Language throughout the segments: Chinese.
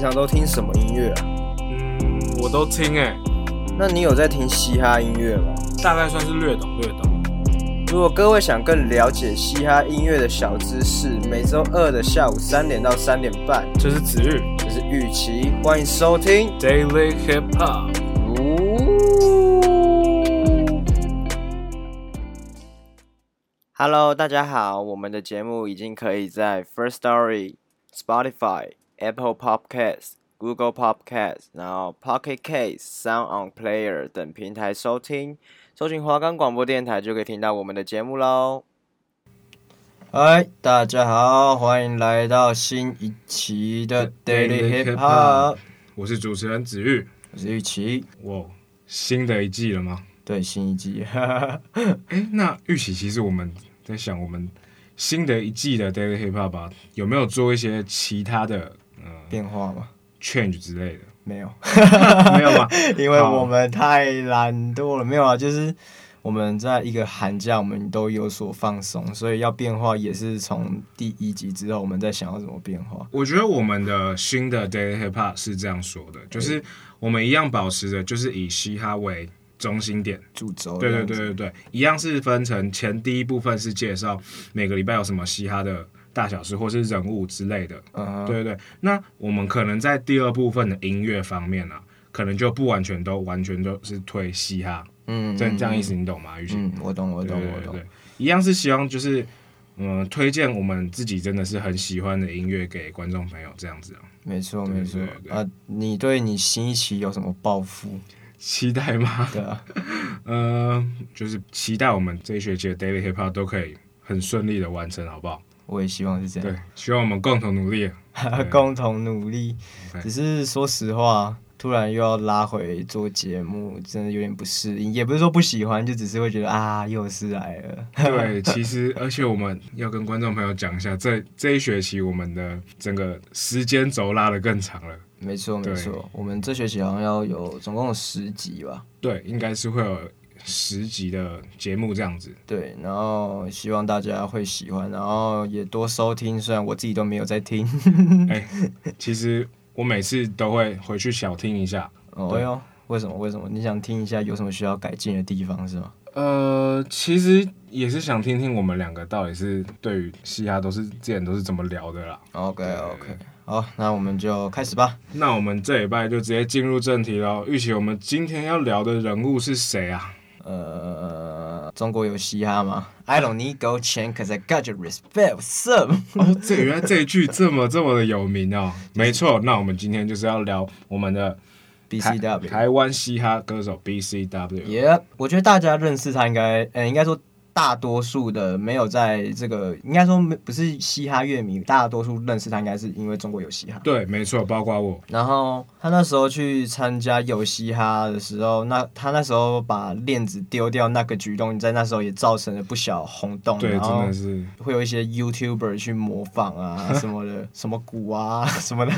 平常都听什么音乐啊？嗯，我都听哎。那你有在听嘻哈音乐吗？大概算是略懂略懂。如果各位想更了解嘻哈音乐的小知识，每周二的下午三点到三点半，这是子玉，这是玉琪，欢迎收听 Daily Hip Hop。Hello，大家好，我们的节目已经可以在 First Story、Spotify。Apple Podcast、Google Podcast，然后 Pocket Cast、Sound On Player 等平台收听，搜寻华冈广播电台就可以听到我们的节目喽。嗨，大家好，欢迎来到新一期的 Daily Hip Hop。我是主持人子玉，我是玉琪。哇，新的一季了吗？对，新一季。哎，那玉琪，其实我们在想，我们新的一季的 Daily Hip Hop 吧，有没有做一些其他的？变化吗？Change 之类的没有，没有吗？因为我们太懒惰了，没有啊。就是我们在一个寒假，我们都有所放松，所以要变化也是从第一集之后，我们在想要怎么变化。我觉得我们的新的 Daily Hip Hop 是这样说的，就是我们一样保持着，就是以嘻哈为中心点，主轴。对对对对对，一样是分成前第一部分是介绍每个礼拜有什么嘻哈的。大小事或是人物之类的，uh. 对对对。那我们可能在第二部分的音乐方面啊，可能就不完全都完全都是推嘻哈，嗯，这这样意思你懂吗？玉琴，嗯，我懂，我懂，对对对对，我懂。一样是希望就是，嗯，推荐我们自己真的是很喜欢的音乐给观众朋友这样子啊。没错，没错。啊，你对你新一期有什么抱负、期待吗？对啊，呃，就是期待我们这一学期的 Daily Hip Hop 都可以很顺利的完成，好不好？我也希望是这样。对，希望我们共同努力。共同努力。只是说实话，突然又要拉回做节目，真的有点不适应。也不是说不喜欢，就只是会觉得啊，又是来了。对，其实而且我们要跟观众朋友讲一下，这这一学期我们的整个时间轴拉得更长了。没错，没错，我们这学期好像要有总共有十集吧？对，应该是会有。十集的节目这样子，对，然后希望大家会喜欢，然后也多收听。虽然我自己都没有在听，哎、欸，其实我每次都会回去小听一下。哦哟，为什么？为什么？你想听一下有什么需要改进的地方是吗？呃，其实也是想听听我们两个到底是对于嘻哈都是之前都是怎么聊的啦。OK OK，好，那我们就开始吧。那我们这礼拜就直接进入正题喽。玉琪，我们今天要聊的人物是谁啊？呃，中国有嘻哈吗？I don't need gold chain, cause I got your respect. What's up? 哦，这原来这一句这么这么的有名哦。没错，那我们今天就是要聊我们的 BCW 台湾嘻哈歌手 BCW。Yep，我觉得大家认识他应该，呃，应该说。大多数的没有在这个，应该说不是嘻哈乐迷，大多数认识他应该是因为中国有嘻哈。对，没错，包括我。然后他那时候去参加有嘻哈的时候，那他那时候把链子丢掉那个举动，在那时候也造成了不小轰动。对，真的是会有一些 YouTuber 去模仿啊 什么的，什么鼓啊什么的。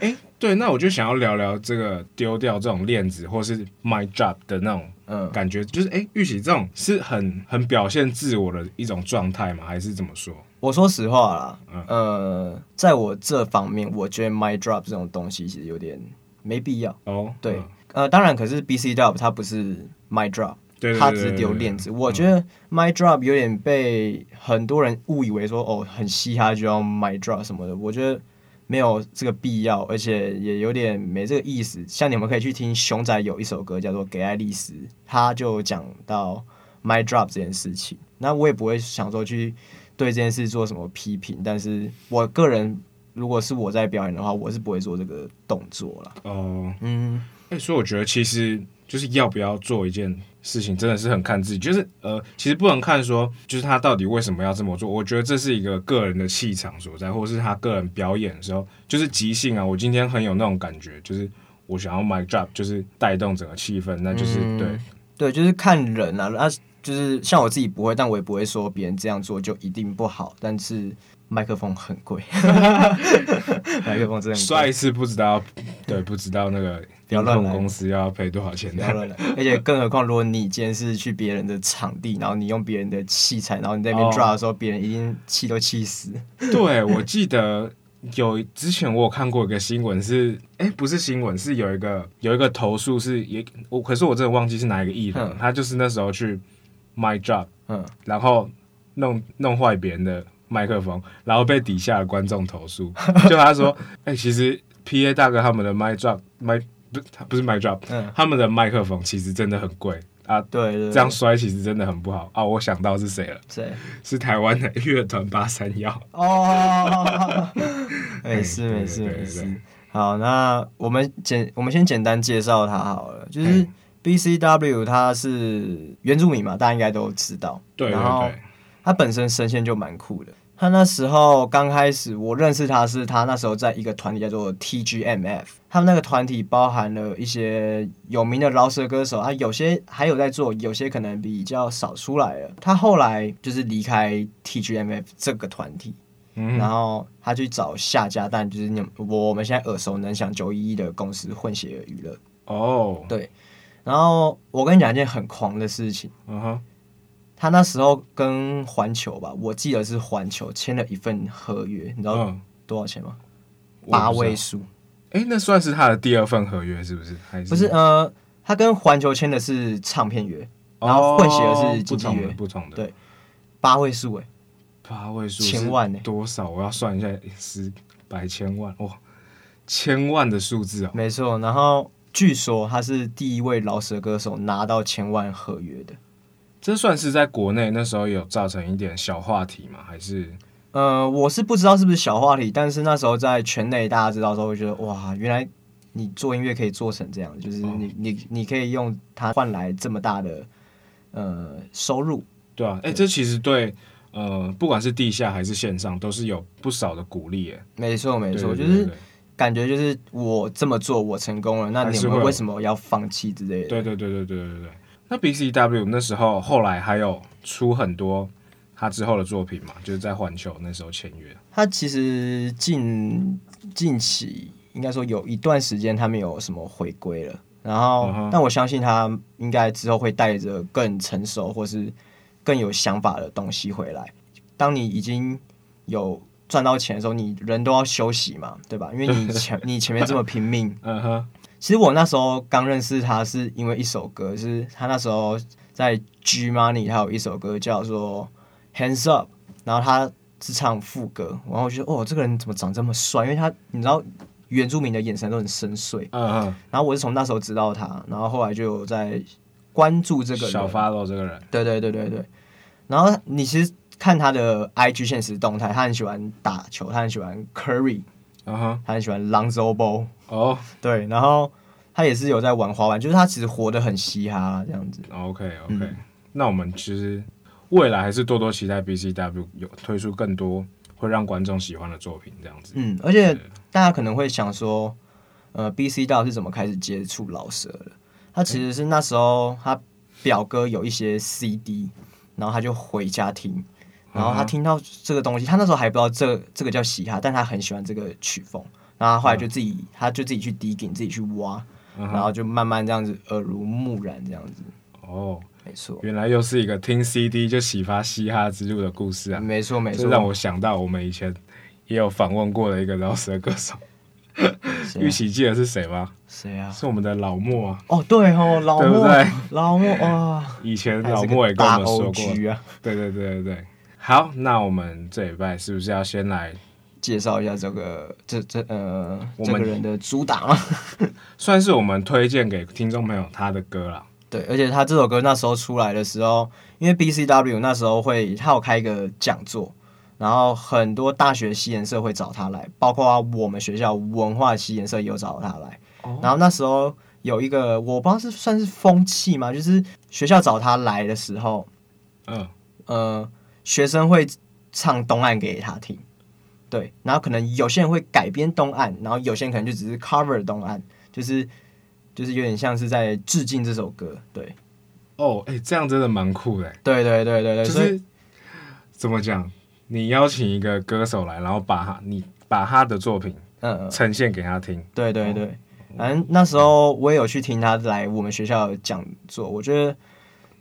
哎，对，那我就想要聊聊这个丢掉这种链子，或是 my drop 的那种。嗯，感觉就是哎，玉玺这种是很很表现自我的一种状态吗？还是怎么说？我说实话啦，嗯、呃，在我这方面，我觉得 my drop 这种东西其实有点没必要。哦，对，嗯、呃，当然，可是 BCW 它不是 mic drop，对，它只丢链子。我觉得 mic drop 有点被很多人误以为说哦，很嘻哈就要 mic drop 什么的。我觉得。没有这个必要，而且也有点没这个意思。像你们可以去听熊仔有一首歌叫做《给爱丽丝》，他就讲到 mic drop 这件事情。那我也不会想说去对这件事做什么批评，但是我个人如果是我在表演的话，我是不会做这个动作了。哦，嗯，所以我觉得其实就是要不要做一件事情真的是很看自己，就是呃，其实不能看说，就是他到底为什么要这么做。我觉得这是一个个人的气场所在，或者是他个人表演的时候，就是即兴啊。我今天很有那种感觉，就是我想要 mic drop，就是带动整个气氛，那就是、嗯、对对，就是看人啊。那就是像我自己不会，但我也不会说别人这样做就一定不好，但是。麦克风很贵，麦克风真的帅是不知道，对，不知道那个不要乱公司要赔多少钱，不要乱来。而且更何况，如果你今天是去别人的场地，然后你用别人的器材，然后你在那边 drop 的时候，别、哦、人一定气都气死。对，我记得有之前我有看过一个新闻，是哎、欸，不是新闻，是有一个有一个投诉，是也我，可是我真的忘记是哪一个艺人，他就是那时候去 mic drop，嗯，然后弄弄坏别人的。麦克风，然后被底下的观众投诉，就他说：“哎、欸，其实 P A 大哥他们的麦 drop 麦不是不是 My drop，嗯，他们的麦克风其实真的很贵啊。对，对，对，这样摔其实真的很不好啊。我想到是谁了？谁？是台湾的乐团八三幺。哦，没事没事没事。好，那我们简我们先简单介绍他好了，就是 B C W，他是原住民嘛，大家应该都知道。对对对，对，他本身声线就蛮酷的。他那时候刚开始，我认识他是他那时候在一个团体叫做 TGMF，他们那个团体包含了一些有名的饶舌歌手，啊有些还有在做，有些可能比较少出来了。他后来就是离开 TGMF 这个团体，嗯，然后他去找下家，但就是你我们现在耳熟能详九一一的公司混血娱乐。哦，对，然后我跟你讲一件很狂的事情，嗯哼。他那时候跟环球吧，我记得是环球签了一份合约，你知道多少钱吗？嗯、八位数。哎、欸，那算是他的第二份合约是不是？还是不是？呃，他跟环球签的是唱片约，然后混血的是经纪约，不同的。对，八位数哎，八位数千万呢？多少？我要算一下，十百千万哇，千万的数字啊！没错，然后据说他是第一位饶舌歌手拿到千万合约的。这算是在国内那时候有造成一点小话题吗？还是？呃，我是不知道是不是小话题，但是那时候在圈内大家知道的时候，会觉得哇，原来你做音乐可以做成这样，就是你、哦、你你可以用它换来这么大的呃收入，对啊，哎，这其实对呃，不管是地下还是线上，都是有不少的鼓励，哎，没错没错，就是感觉就是我这么做我成功了，那你们为什么要放弃之类的？对对对对对对对。那 B C W 那时候后来还有出很多他之后的作品嘛，就是在环球那时候签约。他其实近近期应该说有一段时间他没有什么回归了，然后、uh. 但我相信他应该之后会带着更成熟或是更有想法的东西回来。当你已经有赚到钱的时候，你人都要休息嘛，对吧？因为你前 你前面这么拼命，嗯哼。其实我那时候刚认识他，是因为一首歌，是他那时候在 G Money，他有一首歌叫做 Hands Up，然后他是唱副歌，然后我觉得哦，这个人怎么长这么帅？因为他你知道原住民的眼神都很深邃，嗯嗯，然后我是从那时候知道他，然后后来就有在关注这个人小 follow 这个人，对对对对对，然后你其实看他的 IG 现实动态，他很喜欢打球，他很喜欢 Curry。嗯哼，他很喜欢 Lonzo Ball 哦、oh.，对，然后他也是有在玩滑板，就是他其实活得很嘻哈这样子。OK OK，、嗯、那我们其实未来还是多多期待 BCW 有推出更多会让观众喜欢的作品这样子。嗯，而且大家可能会想说，呃，BCW 是怎么开始接触老舍的？他其实是那时候他表哥有一些 CD，然后他就回家听。然后他听到这个东西，他那时候还不知道这个、这个叫嘻哈，但他很喜欢这个曲风。然后后来就自己，他就自己去 digging，自己去挖，然后就慢慢这样子耳濡目染这样子。哦，没错，原来又是一个听 CD 就启发嘻哈之路的故事啊！没错没错，这让我想到我们以前也有访问过的一个饶舌歌手。玉玺记得是谁吗？谁啊？是我们的老莫啊！哦，对哦，老莫，对不对？老莫啊！以前老莫也跟我们说过，啊、对对对对对。好，那我们这礼拜是不是要先来介绍一下这个这这呃我们这个人的主打吗？算是我们推荐给听众朋友他的歌了。对，而且他这首歌那时候出来的时候，因为 BCW 那时候会他有开一个讲座，然后很多大学西颜社会找他来，包括我们学校文化西颜社也有找他来。哦。然后那时候有一个我不知道是算是风气嘛？就是学校找他来的时候，嗯呃，学生会唱东岸给他听，对，然后可能有些人会改编东岸，然后有些人可能就只是 cover 东岸，就是就是有点像是在致敬这首歌，对。哦，哎、欸，这样真的蛮酷的。对对对对对，就是怎么讲？你邀请一个歌手来，然后把他你把他的作品嗯呈现给他听。对对对，反正那时候我也有去听他来我们学校讲座，我觉得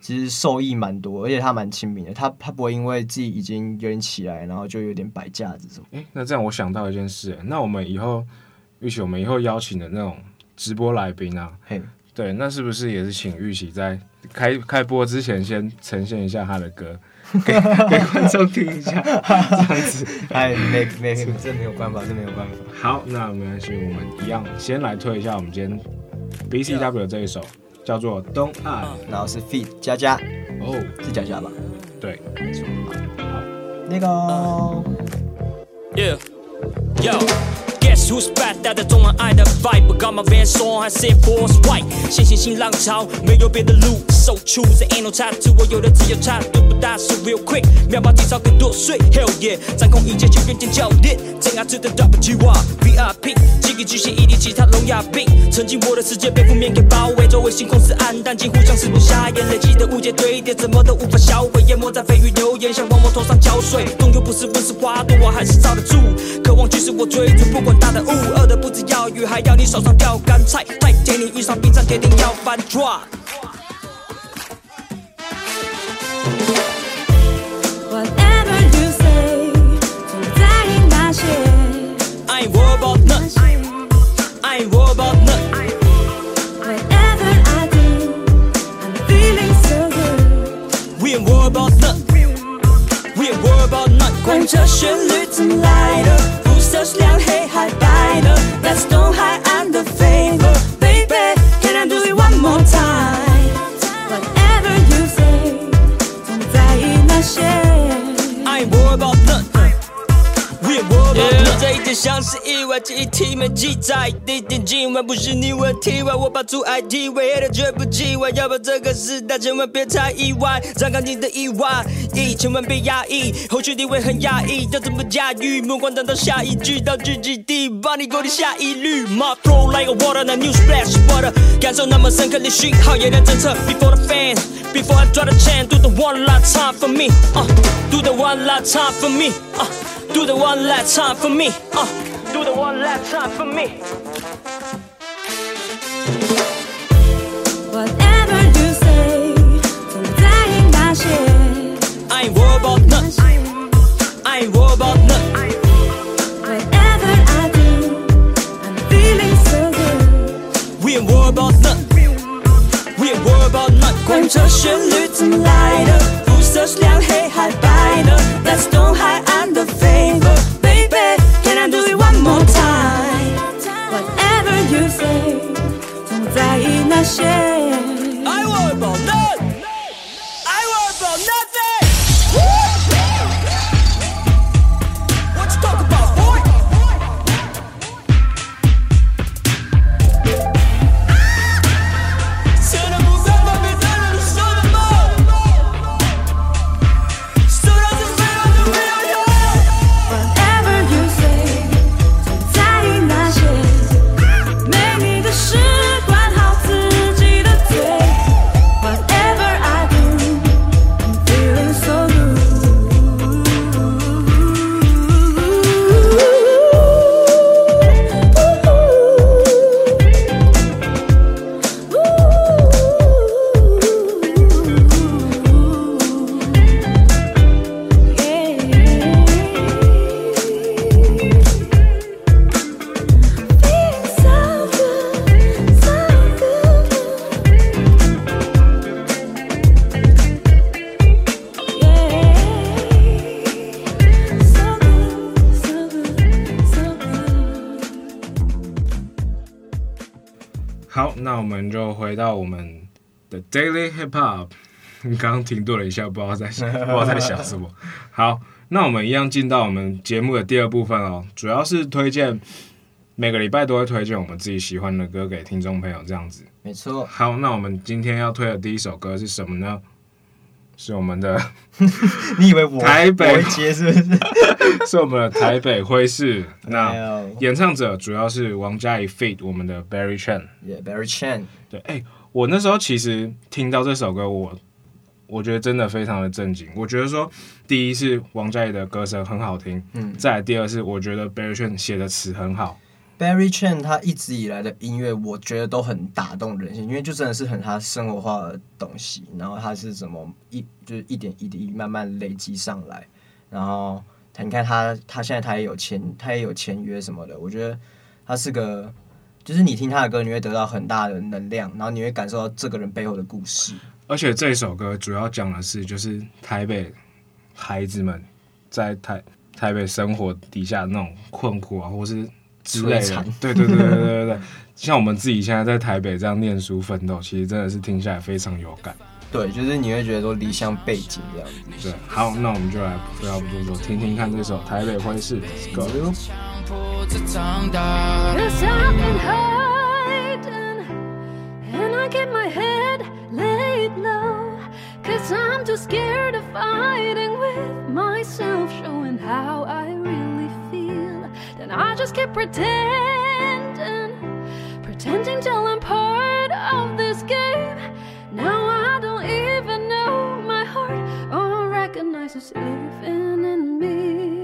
其实受益蛮多，而且他蛮亲民的。他他不会因为自己已经有点起来，然后就有点摆架子什么。哎，那这样我想到一件事，那我们以后，玉玺，我们以后邀请的那种直播来宾啊，嘿，对，那是不是也是请玉玺在？开开播之前，先呈现一下他的歌，给 给观众听一下，这样子。哎，没没，这没有办法，这没有办法。好，那没关系，我们一样先来推一下我们今天 B C W 这一首，叫做《Don't I，》，然后是佳佳，哦，是佳佳吧？对，没错。好，那个 Yo。Guess who's back？带着东岸的 vibe，got my Vans on，还是 Air Force White。新新新浪潮，没有别的路，so choose，ain't no tattoo，我有的只有差，对不大是 real quick，秒把体操给剁碎，Hell yeah，掌控一切，就变成教练，Take out to the top，G1，VIP，几个巨星一定其他聋哑病，曾经我的世界被负面给包围，周围星空是暗淡，几乎像是不下眼，累积的误解堆叠，怎么都无法销毁，淹没在蜚语流言，想往我头上浇水，冻又不是温室花朵，我还是罩得住，渴望局势我追逐，不管。大的雾，饿的不止要鱼，还要你手上掉干菜。太甜，你遇上冰山铁定要翻 Thank you. 记载。一点今晚不是你问题外，我把阻碍体位的绝不忌讳。要把这个时代千万别太意外，张开你的意外，一千万别压抑，后续你会很压抑，要怎么驾驭？目光等到下一句，到聚集地，把你勾的下一律。My flow like a water, a new splash water，感受那么深刻的讯号，也能侦测。Before the fans, before I draw the chain, do the one last time for me, uh, do the one last time for me, uh. Do the one last time for me, uh. Do the one last time for me. Whatever you say, 总在意那些。I ain't worried about nothing. I ain't worried about nothing. Whatever I do, I'm feeling so good. We ain't worried about nothing. We ain't worried about nothing. 管这旋律怎么来的，肤色是亮黑还白的，That's 东海岸的 flavor，baby，Can I do it One more time？Whatever you say，总在意那些。回到我们的 Daily Hip Hop，你刚刚停顿了一下，不知道在想，不知道在想什么。好，那我们一样进到我们节目的第二部分哦，主要是推荐每个礼拜都会推荐我们自己喜欢的歌给听众朋友，这样子。没错。好，那我们今天要推的第一首歌是什么呢？是我们的，你以为我台北会接是不是？是我们的台北灰市。那演唱者主要是王嘉怡 feat 我们的 Barry Chen。Yeah，Berry Chan。对，哎、欸，我那时候其实听到这首歌，我我觉得真的非常的震惊。我觉得说，第一是王嘉怡的歌声很好听，嗯，再来第二是我觉得 Barry Chan 写的词很好。Barry Chen 他一直以来的音乐，我觉得都很打动人心，因为就真的是很他生活化的东西。然后他是怎么一就是一点一滴慢慢累积上来。然后你看他他现在他也有签他也有签约什么的，我觉得他是个就是你听他的歌，你会得到很大的能量，然后你会感受到这个人背后的故事。而且这首歌主要讲的是就是台北孩子们在台台北生活底下那种困苦啊，或是。之类的，对对对对对对，像我们自己现在在台北这样念书奋斗，其实真的是听起来非常有感。对，就是你会觉得说离乡背景这样子。对，好，那我们就来不要不多说，听听看这首《台北挥士》。Go。And I just kept pretending, pretending till I'm part of this game. Now I don't even know my heart or recognize it's even in me.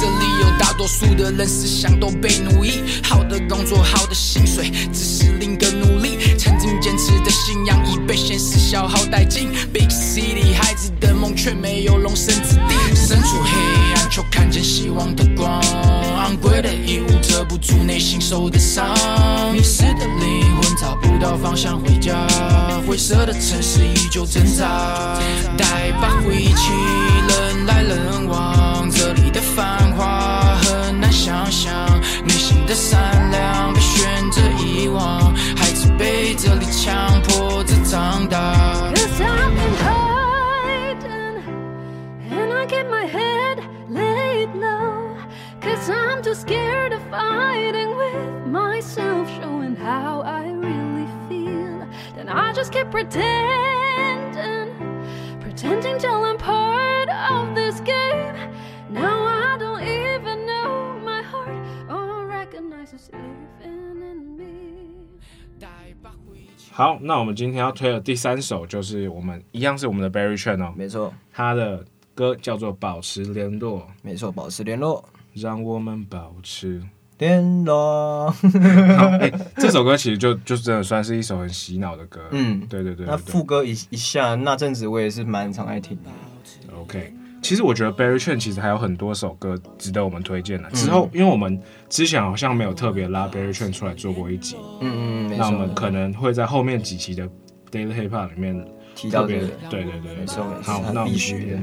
这里有大多数的人思想都被奴役，好的工作，好的薪水，只是另个努力。曾经坚持的信仰已被现实消耗殆尽。Big City 孩子的梦却没有容身之地，身处黑暗却看见希望的光。昂贵的衣物遮不住内心受的伤，迷失的灵魂找不到方向回家，灰色的城市依旧挣扎。台北挥起，人来人往，内心的善良被选择遗忘，孩子被这里强迫着长大。好，那我们今天要推的第三首就是我们一样是我们的 Berry Chan 哦，没错，他的歌叫做《保持联络》，没错，保持联络，让我们保持。天呐！好，哎、欸，这首歌其实就就真的算是一首很洗脑的歌。嗯，对对对，对。那副歌一一下，那阵子我也是蛮常爱听的。OK，其实我觉得 Berry Chen 其实还有很多首歌值得我们推荐的。之后，因为我们之前好像没有特别拉 Berry Chen 出来做过一集。嗯嗯，那我们可能会在后面几期的 Daily Hip Hop 里面提到这个。对对对，没错。好，那我们今天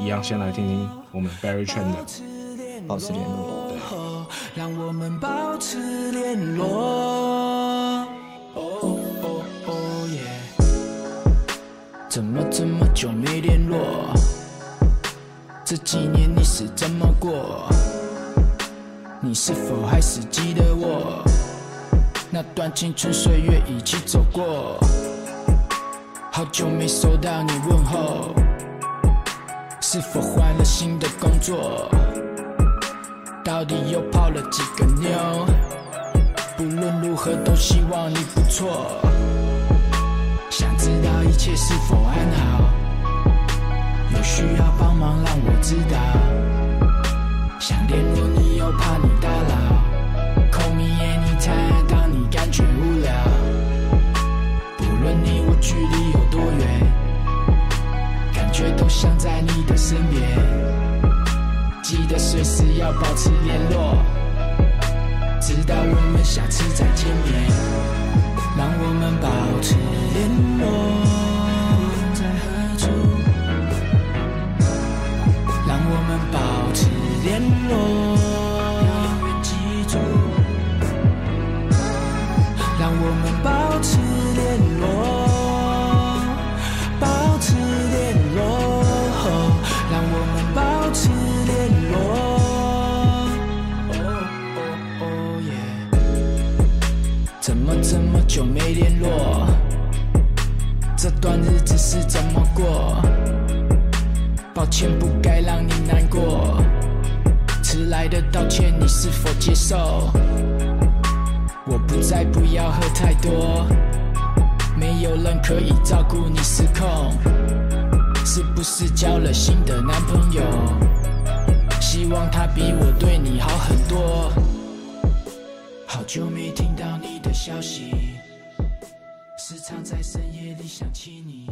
一样先来听听我们 Berry Chen 的保持联络。让我们保持联络。哦哦哦耶！怎么这么久没联络？这几年你是怎么过？你是否还是记得我？那段青春岁月一起走过。好久没收到你问候，是否换了新的工作？到底又泡了几个妞？不论如何都希望你不错。想知道一切是否安好？有需要帮忙让我知道。想联络你又怕你打扰。Call me anytime，当你感觉无聊。不论你我距离有多远，感觉都像在你的身边。记得随时要保持联络，直到我们下次再见面。让我们保持联络，联络记住让我们保持联络保持联络让我们保持联络哦哦哦耶怎么这么久没联络这段日子是怎么过抱歉不该让你难过。迟来的道歉，你是否接受？我不再，不要喝太多。没有人可以照顾你失控。是不是交了新的男朋友？希望他比我对你好很多。好久没听到你的消息，时常在深夜里想起你。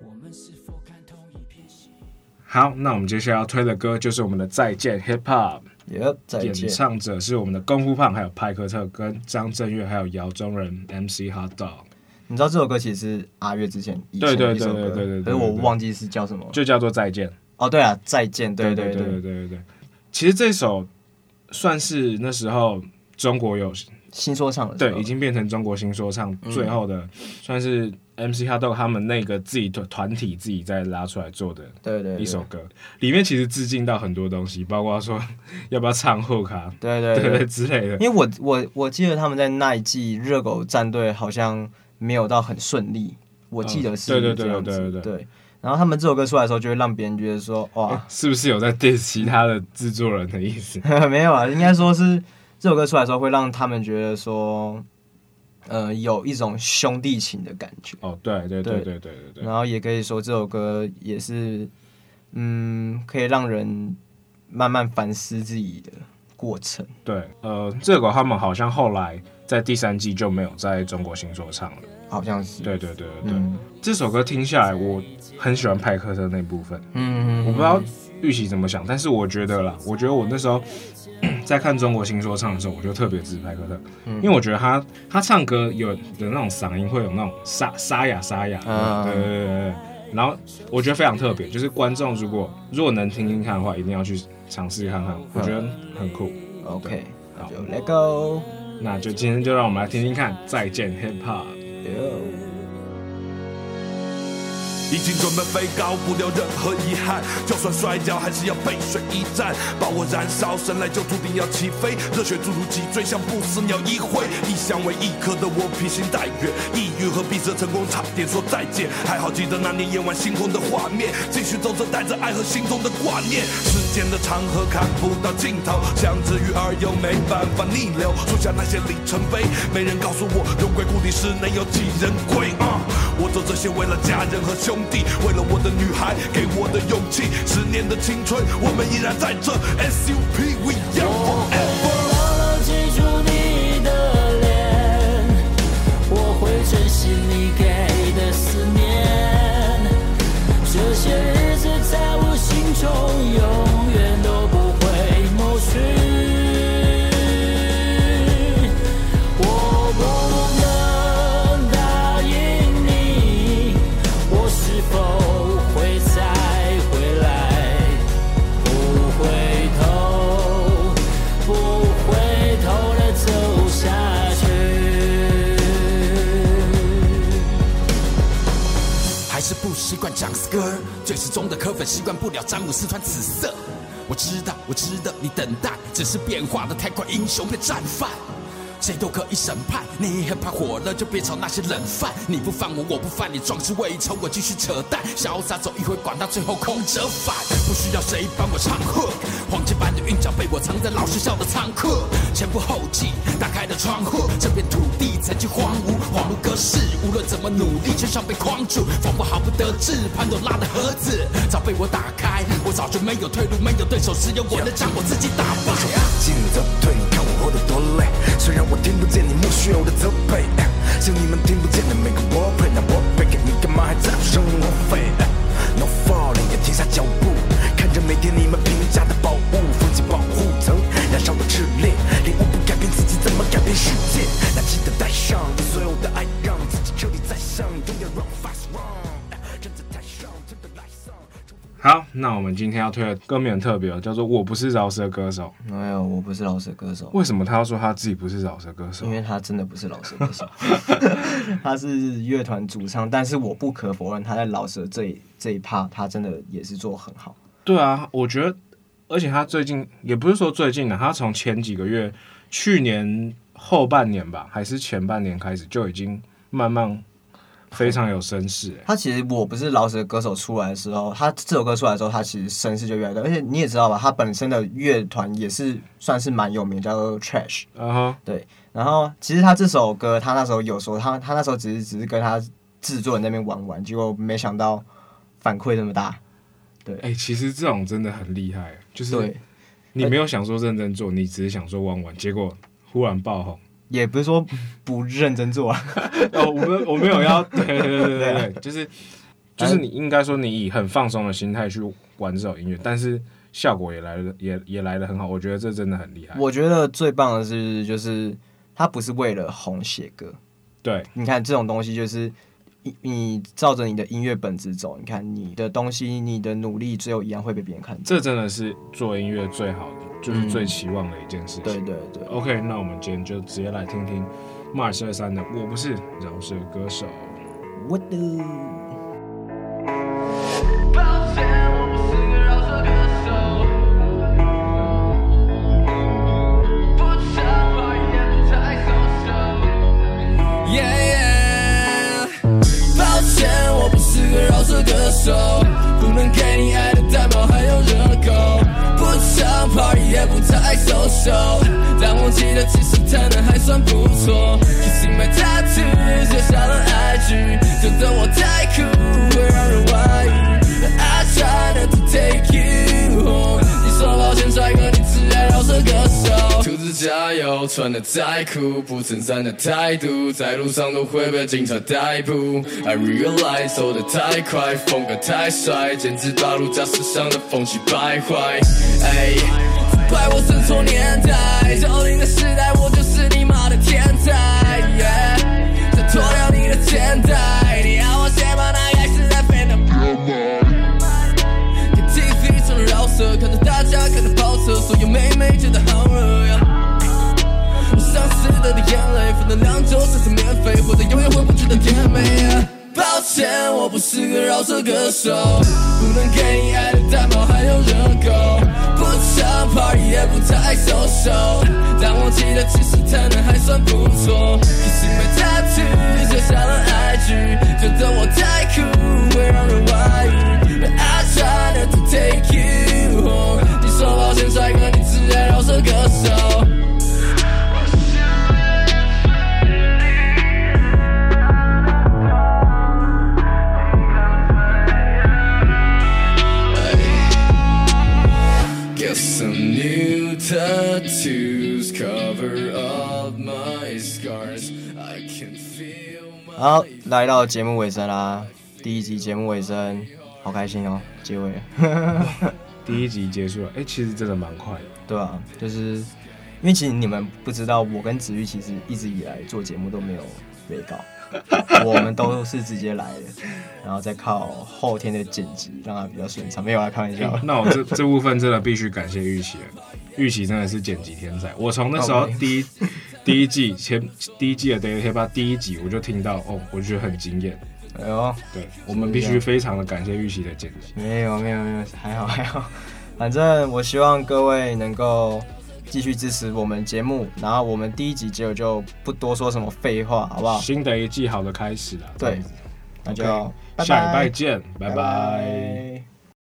我们是？好，那我们接下来要推的歌就是我们的《再见 Hip Hop》，Yep, 再见。演唱者是我们的功夫胖，还有派克特跟张震岳，还有姚中仁 MC Hot Dog。你知道这首歌其实是阿月之前以前的一首歌，对对对对对，可是我忘记是叫什么，就叫做《再见》。哦，对啊，再见，对对对对对对对。其实这首算是那时候中国有新说唱了，对，已经变成中国新说唱最后的，算是 MC HotDog 他们那个自己团团体自己再拉出来做的，对对，一首歌里面其实致敬到很多东西，包括说 要不要唱后卡，对对对之类的。因为我我我记得他们在那一季热狗战队好像没有到很顺利，我记得是这样子，对。然后他们这首歌出来的时候，就会让别人觉得说：“哇，是不是有在 diss 其他的制作人的意思？” 没有啊，应该说是这首歌出来的时候，会让他们觉得说，呃，有一种兄弟情的感觉。哦，对对对对对对对。然后也可以说这首歌也是，嗯，可以让人慢慢反思自己的过程。对，呃，这个他们好像后来在第三季就没有在中国新说唱了。好像是，对对对对对，嗯、这首歌听下来，我很喜欢派克特那部分。嗯，我不知道玉玺怎么想，但是我觉得啦，我觉得我那时候在看中国新说唱的时候，我就特别支持派克特，嗯、因为我觉得他他唱歌有的那种嗓音会有那种沙沙哑沙哑，嗯、对对对对，然后我觉得非常特别，就是观众如果如果能听听看的话，一定要去尝试看看，我觉得很酷。OK，好，就 Let go，那就今天就让我们来听听看，再见 Hip Hop。已经准备飞高，不留任何遗憾。就算摔跤，还是要背水一战，把我燃烧，生来就注定要起飞。热血注入脊椎，像不死鸟一挥。一向为异客的我披星戴月，抑郁和闭塞成功差点说再见。还好记得那年夜晚星空的画面，继续走着带着爱和心中的挂念。时间的长河看不到尽头，像只鱼儿又没办法逆流。数下那些里程碑，没人告诉我荣归故里时能有几人归。啊、我做这些为了家人和兄。兄弟，为了我的女孩，给我的勇气，十年的青春，我们依然在这。SUP，We young forever。我牢牢记住你的脸，我会珍惜你给的思念，这些日子在我心中永习惯蒋斯哥，最始终的科粉习惯不了詹姆斯穿紫色。我知道，我知道你等待，只是变化的太快，英雄被战犯。谁都可以审判，你害怕火了就别炒那些冷饭。你不犯我，我不犯你，壮志未酬，我继续扯淡，潇洒走一回，管他最后空折返。不需要谁帮我唱和，黄金般的韵脚被我藏在老学校的仓库。前赴后继，打开了窗户，这片土地曾经荒芜，恍如隔世。无论怎么努力，却像被框住，仿佛毫不得志。潘多拉的盒子早被我打开，我早就没有退路，没有对手，只有我能将我自己打败。进则退，你看我活得多累，虽然。我听不见你莫须有的责备，像你们听不见的每个我配，那我配给你干嘛还在乎生活费？No falling，也停下脚步，看着每天你们评价那我们今天要推的歌名很特别，叫做《我不是饶舌歌手》。没有，我不是饶舌歌手。为什么他要说他自己不是饶舌歌手？因为他真的不是饶舌歌手，他是乐团主唱。但是我不可否认，他在饶舌这一这一趴，他真的也是做很好。对啊，我觉得，而且他最近也不是说最近的，他从前几个月，去年后半年吧，还是前半年开始就已经慢慢非常有声势。他其实我不是老死的歌手出来的时候，他这首歌出来的时候，他其实声势就越来越大。而且你也知道吧，他本身的乐团也是算是蛮有名，叫做 Trash。嗯哼，对。然后其实他这首歌，他那时候有说，他他那时候只是只是跟他制作人那边玩玩，结果没想到反馈这么大。对，哎、欸，其实这种真的很厉害，就是你没有想说认真做，你只是想说玩玩，结果忽然爆红。也不是说不认真做啊，哦，我们我没有要，对对对对对，对，就是就是你应该说你以很放松的心态去玩这首音乐，但是效果也来了，也也来的很好，我觉得这真的很厉害。我觉得最棒的是，就是他不是为了红写歌，对，你看这种东西就是。你照着你的音乐本质走，你看你的东西，你的努力，只有一样会被别人看见。这真的是做音乐最好的，就是最期望的一件事情。对对对。OK，那我们今天就直接来听听 Mars 二三的《我不是饶舌歌手》。What？但我记得其实谈的还算不错。Kissing my tattoo 写下了 IG，觉得我太酷会让人怀疑。I try not to take you home，你说抱歉帅哥，你只爱饶舌歌手。兔子加油，穿的再酷，不衬衫的态度，在路上都会被警察逮捕。I realize 走得太快，风格太帅，简直把路驾驶上的风气败坏。哎，怪我生错年代，九零的时代，我就是你妈的天才。在脱掉你的肩带，你要我先把那盖世太飞的标码。看 TV 唱饶舌，看着大家开着跑车，所有妹妹觉得好热呀。想死的的眼泪，分了两周才是免费，或者永远回不去的甜美。抱歉，我不是个饶舌歌手，不能给你爱的蛋堡还有热狗，的 party 也不太收手但我记得其实谈的还算不错。可惜买 tattoo，写下了爱句觉得我太酷，会让人怀疑。But I try not to take you home，你说抱歉帅哥，你自然饶舌歌手。好，来到节目尾声啦，第一集节目尾声，好开心哦，结尾了，第一集结束了，哎、欸，其实真的蛮快的，对啊，就是因为其实你们不知道，我跟子玉其实一直以来做节目都没有被稿。我们都是直接来的，然后再靠后天的剪辑让它比较顺畅。没有啊开玩笑。欸、那我这这部分真的必须感谢玉琪了，玉琪真的是剪辑天才。我从那时候第一第一季前第一季的《Daily Hip Hop》第一集我就听到哦，我就觉得很惊艳。哎呦，对，我们必须非常的感谢玉玺的剪辑。没有没有没有，还好还好，反正我希望各位能够。继续支持我们节目，然后我们第一集结尾就不多说什么废话，好不好？新的一季好的开始了，对，那就 okay, 拜拜下礼拜见，拜拜。拜拜。